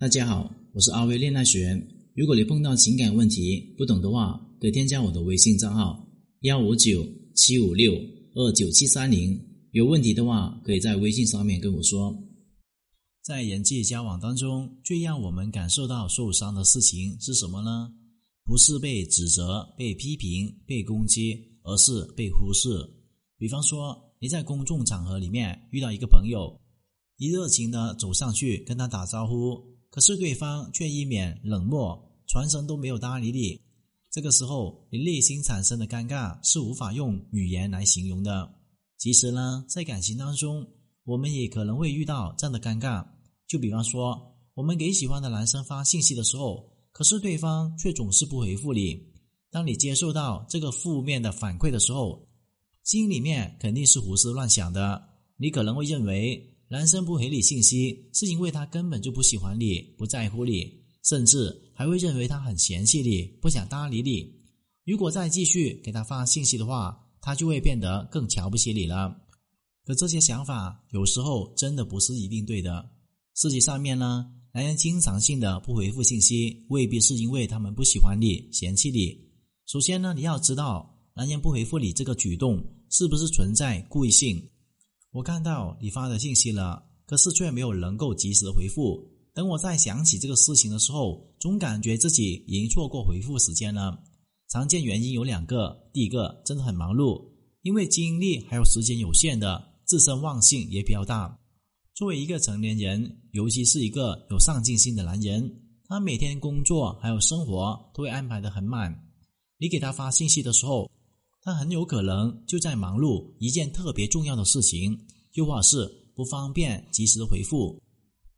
大家好，我是阿威恋爱学员。如果你碰到情感问题不懂的话，可以添加我的微信账号幺五九七五六二九七三零。有问题的话，可以在微信上面跟我说。在人际交往当中，最让我们感受到受伤的事情是什么呢？不是被指责、被批评、被攻击，而是被忽视。比方说，你在公众场合里面遇到一个朋友，一热情的走上去跟他打招呼。可是对方却一脸冷漠，全程都没有搭理你。这个时候，你内心产生的尴尬是无法用语言来形容的。其实呢，在感情当中，我们也可能会遇到这样的尴尬。就比方说，我们给喜欢的男生发信息的时候，可是对方却总是不回复你。当你接受到这个负面的反馈的时候，心里面肯定是胡思乱想的。你可能会认为。男生不回你信息，是因为他根本就不喜欢你，不在乎你，甚至还会认为他很嫌弃你，不想搭理你。如果再继续给他发信息的话，他就会变得更瞧不起你了。可这些想法有时候真的不是一定对的。实际上面呢，男人经常性的不回复信息，未必是因为他们不喜欢你、嫌弃你。首先呢，你要知道，男人不回复你这个举动是不是存在故意性。我看到你发的信息了，可是却没有能够及时回复。等我再想起这个事情的时候，总感觉自己已经错过回复时间了。常见原因有两个：第一个，真的很忙碌，因为精力还有时间有限的，自身忘性也比较大。作为一个成年人，尤其是一个有上进心的男人，他每天工作还有生活都会安排的很满。你给他发信息的时候，他很有可能就在忙碌一件特别重要的事情，又或是不方便及时回复。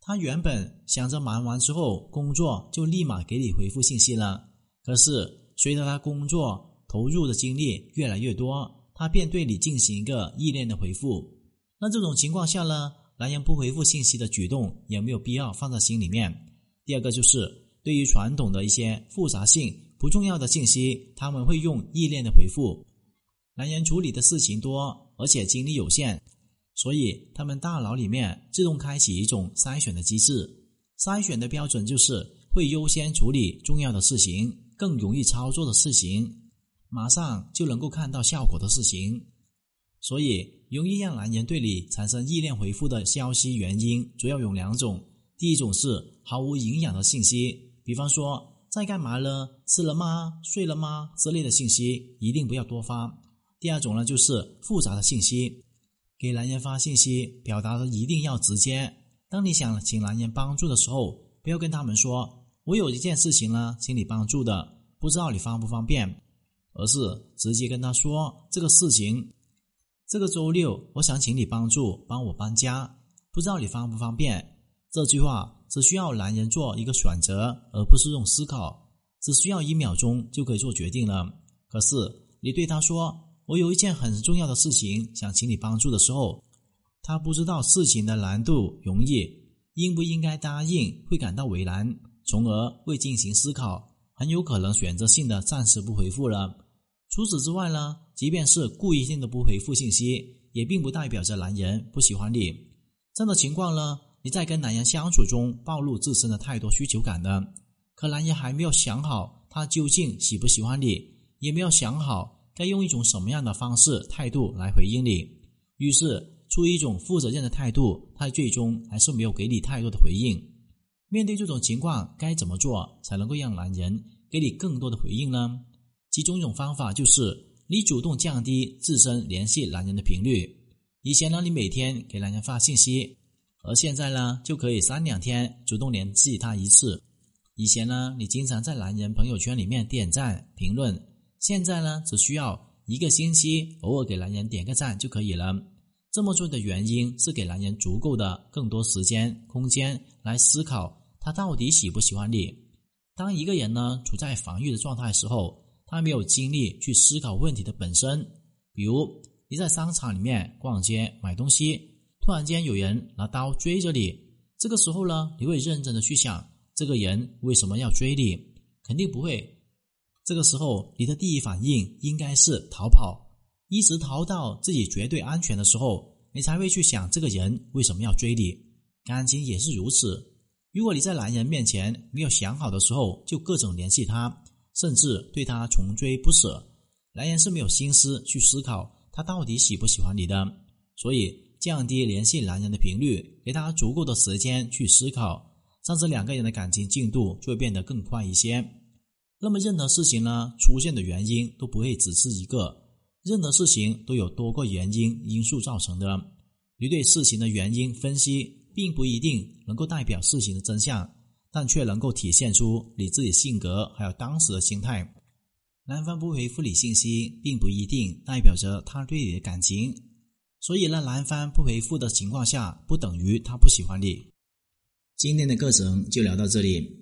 他原本想着忙完之后工作就立马给你回复信息了，可是随着他工作投入的精力越来越多，他便对你进行一个意念的回复。那这种情况下呢，男人不回复信息的举动也没有必要放在心里面。第二个就是对于传统的一些复杂性不重要的信息，他们会用意念的回复。男人处理的事情多，而且精力有限，所以他们大脑里面自动开启一种筛选的机制。筛选的标准就是会优先处理重要的事情，更容易操作的事情，马上就能够看到效果的事情。所以，容易让男人对你产生意念回复的消息原因主要有两种：第一种是毫无营养的信息，比方说在干嘛了、吃了吗、睡了吗之类的信息，一定不要多发。第二种呢，就是复杂的信息，给男人发信息，表达的一定要直接。当你想请男人帮助的时候，不要跟他们说“我有一件事情呢，请你帮助的，不知道你方不方便”，而是直接跟他说这个事情。这个周六，我想请你帮助帮我搬家，不知道你方不方便。这句话只需要男人做一个选择，而不是用思考，只需要一秒钟就可以做决定了。可是你对他说。我有一件很重要的事情想请你帮助的时候，他不知道事情的难度容易，应不应该答应，会感到为难，从而会进行思考，很有可能选择性的暂时不回复了。除此之外呢，即便是故意性的不回复信息，也并不代表着男人不喜欢你。这样的情况呢，你在跟男人相处中暴露自身的太多需求感呢，可男人还没有想好他究竟喜不喜欢你，也没有想好。该用一种什么样的方式、态度来回应你？于是，出于一种负责任的态度，他最终还是没有给你太多的回应。面对这种情况，该怎么做才能够让男人给你更多的回应呢？其中一种方法就是你主动降低自身联系男人的频率。以前呢，你每天给男人发信息，而现在呢，就可以三两天主动联系他一次。以前呢，你经常在男人朋友圈里面点赞、评论。现在呢，只需要一个星期偶尔给男人点个赞就可以了。这么做的原因是给男人足够的更多时间、空间来思考他到底喜不喜欢你。当一个人呢处在防御的状态时候，他没有精力去思考问题的本身。比如你在商场里面逛街买东西，突然间有人拿刀追着你，这个时候呢，你会认真的去想这个人为什么要追你？肯定不会。这个时候，你的第一反应应该是逃跑，一直逃到自己绝对安全的时候，你才会去想这个人为什么要追你。感情也是如此，如果你在男人面前没有想好的时候就各种联系他，甚至对他穷追不舍，男人是没有心思去思考他到底喜不喜欢你的。所以降低联系男人的频率，给他足够的时间去思考，这样子两个人的感情进度就会变得更快一些。那么任何事情呢，出现的原因都不会只是一个，任何事情都有多个原因因素造成的。你对事情的原因分析。并不一定能够代表事情的真相，但却能够体现出你自己性格还有当时的心态。男方不回复你信息，并不一定代表着他对你的感情，所以呢，男方不回复的情况下，不等于他不喜欢你。今天的课程就聊到这里。